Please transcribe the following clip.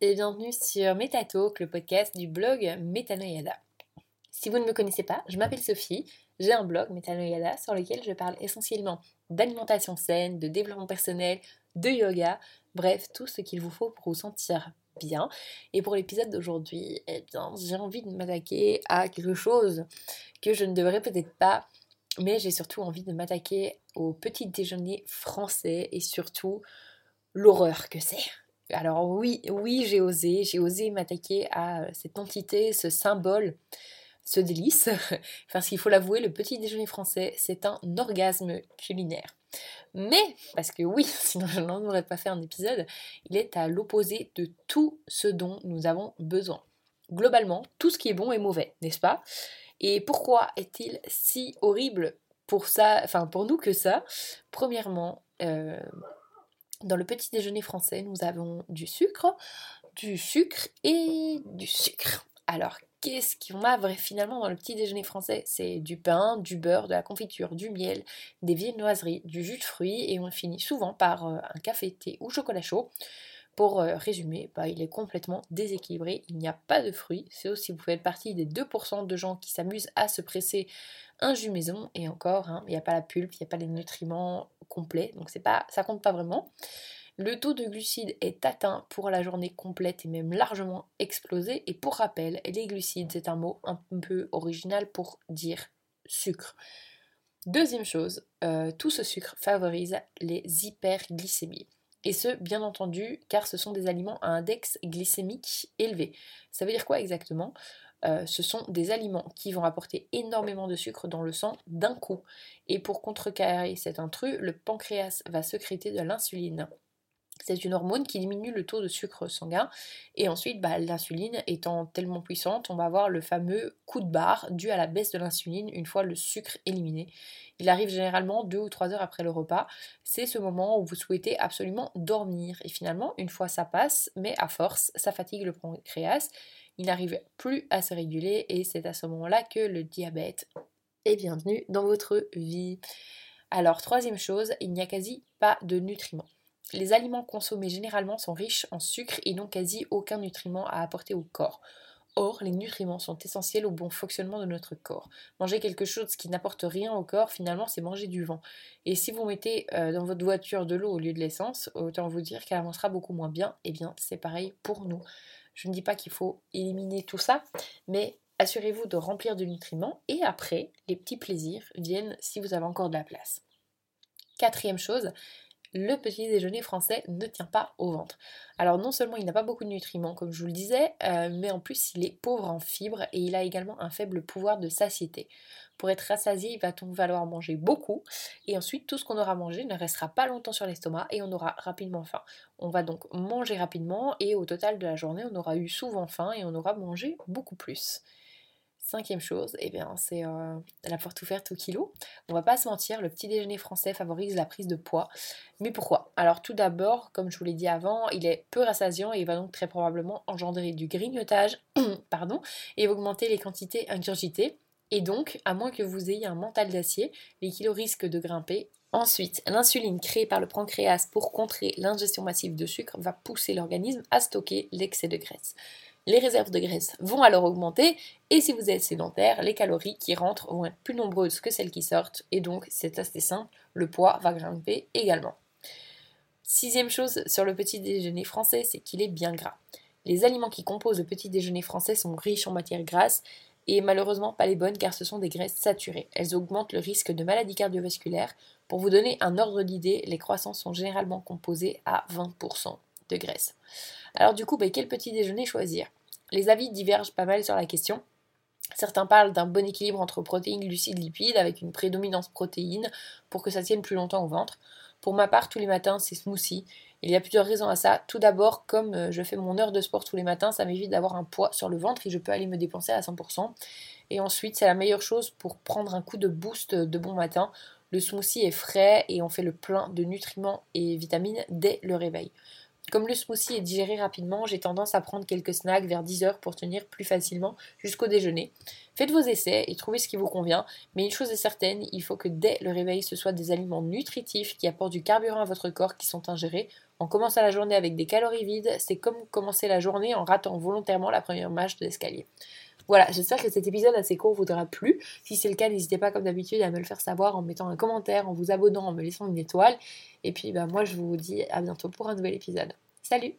et bienvenue sur MetaTalk, le podcast du blog Metanoyada. Si vous ne me connaissez pas, je m'appelle Sophie, j'ai un blog Metanoyada sur lequel je parle essentiellement d'alimentation saine, de développement personnel, de yoga, bref, tout ce qu'il vous faut pour vous sentir bien. Et pour l'épisode d'aujourd'hui, eh bien, j'ai envie de m'attaquer à quelque chose que je ne devrais peut-être pas, mais j'ai surtout envie de m'attaquer au petit déjeuner français et surtout l'horreur que c'est. Alors oui, oui, j'ai osé, j'ai osé m'attaquer à cette entité, ce symbole, ce délice. Parce qu'il faut l'avouer, le petit déjeuner français, c'est un orgasme culinaire. Mais, parce que oui, sinon je n'en aurais pas fait un épisode, il est à l'opposé de tout ce dont nous avons besoin. Globalement, tout ce qui est bon est mauvais, n'est-ce pas? Et pourquoi est-il si horrible pour ça, enfin pour nous que ça? Premièrement, euh, dans le petit déjeuner français, nous avons du sucre, du sucre et du sucre. Alors, qu'est-ce qu'on a finalement dans le petit déjeuner français? C'est du pain, du beurre, de la confiture, du miel, des viennoiseries, du jus de fruits et on finit souvent par euh, un café, thé ou chocolat chaud. Pour euh, résumer, bah, il est complètement déséquilibré, il n'y a pas de fruits, c'est aussi vous faites partie des 2% de gens qui s'amusent à se presser un jus maison et encore, hein, il n'y a pas la pulpe, il n'y a pas les nutriments complets, donc c'est pas, ça compte pas vraiment. Le taux de glucides est atteint pour la journée complète et même largement explosé. Et pour rappel, les glucides, c'est un mot un peu original pour dire sucre. Deuxième chose, euh, tout ce sucre favorise les hyperglycémies. Et ce, bien entendu, car ce sont des aliments à index glycémique élevé. Ça veut dire quoi exactement? Euh, ce sont des aliments qui vont apporter énormément de sucre dans le sang d'un coup. Et pour contrecarrer cet intrus, le pancréas va sécréter de l'insuline. C'est une hormone qui diminue le taux de sucre sanguin. Et ensuite, bah, l'insuline étant tellement puissante, on va avoir le fameux coup de barre dû à la baisse de l'insuline une fois le sucre éliminé. Il arrive généralement deux ou trois heures après le repas. C'est ce moment où vous souhaitez absolument dormir. Et finalement, une fois ça passe, mais à force, ça fatigue le pancréas il n'arrive plus à se réguler et c'est à ce moment-là que le diabète est bienvenu dans votre vie. Alors, troisième chose, il n'y a quasi pas de nutriments. Les aliments consommés généralement sont riches en sucre et n'ont quasi aucun nutriment à apporter au corps. Or, les nutriments sont essentiels au bon fonctionnement de notre corps. Manger quelque chose qui n'apporte rien au corps, finalement, c'est manger du vent. Et si vous mettez euh, dans votre voiture de l'eau au lieu de l'essence, autant vous dire qu'elle avancera beaucoup moins bien. Eh bien, c'est pareil pour nous. Je ne dis pas qu'il faut éliminer tout ça, mais assurez-vous de remplir de nutriments et après, les petits plaisirs viennent si vous avez encore de la place. Quatrième chose, le petit déjeuner français ne tient pas au ventre. Alors non seulement il n'a pas beaucoup de nutriments comme je vous le disais, euh, mais en plus il est pauvre en fibres et il a également un faible pouvoir de satiété. Pour être rassasié, il va donc falloir manger beaucoup? Et ensuite tout ce qu'on aura mangé ne restera pas longtemps sur l'estomac et on aura rapidement faim. On va donc manger rapidement et au total de la journée on aura eu souvent faim et on aura mangé beaucoup plus. Cinquième chose, eh bien, c'est euh, la porte ouverte au kilo. On va pas se mentir, le petit déjeuner français favorise la prise de poids. Mais pourquoi? Alors tout d'abord, comme je vous l'ai dit avant, il est peu rassasiant et va donc très probablement engendrer du grignotage pardon, et augmenter les quantités ingurgitées. Et donc, à moins que vous ayez un mental d'acier, les kilos risquent de grimper. Ensuite, l'insuline créée par le pancréas pour contrer l'ingestion massive de sucre va pousser l'organisme à stocker l'excès de graisse les réserves de graisse vont alors augmenter et si vous êtes sédentaire, les calories qui rentrent vont être plus nombreuses que celles qui sortent et donc c'est assez simple, le poids va grimper également. Sixième chose sur le petit déjeuner français, c'est qu'il est bien gras. Les aliments qui composent le petit déjeuner français sont riches en matières grasses et malheureusement pas les bonnes car ce sont des graisses saturées. Elles augmentent le risque de maladies cardiovasculaires. Pour vous donner un ordre d'idée, les croissants sont généralement composés à 20% de graisse. Alors du coup, bah, quel petit déjeuner choisir? Les avis divergent pas mal sur la question. Certains parlent d'un bon équilibre entre protéines, glucides, lipides, avec une prédominance protéine pour que ça tienne plus longtemps au ventre. Pour ma part, tous les matins, c'est smoothie. Il y a plusieurs raisons à ça. Tout d'abord, comme euh, je fais mon heure de sport tous les matins, ça m'évite d'avoir un poids sur le ventre et je peux aller me dépenser à 100%. Et ensuite, c'est la meilleure chose pour prendre un coup de boost de bon matin. Le smoothie est frais et on fait le plein de nutriments et vitamines dès le réveil. Comme le smoothie est digéré rapidement, j'ai tendance à prendre quelques snacks vers 10 heures pour tenir plus facilement jusqu'au déjeuner. Faites vos essais et trouvez ce qui vous convient, mais une chose est certaine, il faut que dès le réveil ce soit des aliments nutritifs qui apportent du carburant à votre corps qui sont ingérés. En commençant la journée avec des calories vides, c'est comme commencer la journée en ratant volontairement la première marche de l'escalier. Voilà, j'espère que cet épisode assez court vous aura plu. Si c'est le cas, n'hésitez pas comme d'habitude à me le faire savoir en mettant un commentaire, en vous abonnant, en me laissant une étoile. Et puis bah, moi je vous dis à bientôt pour un nouvel épisode. Salut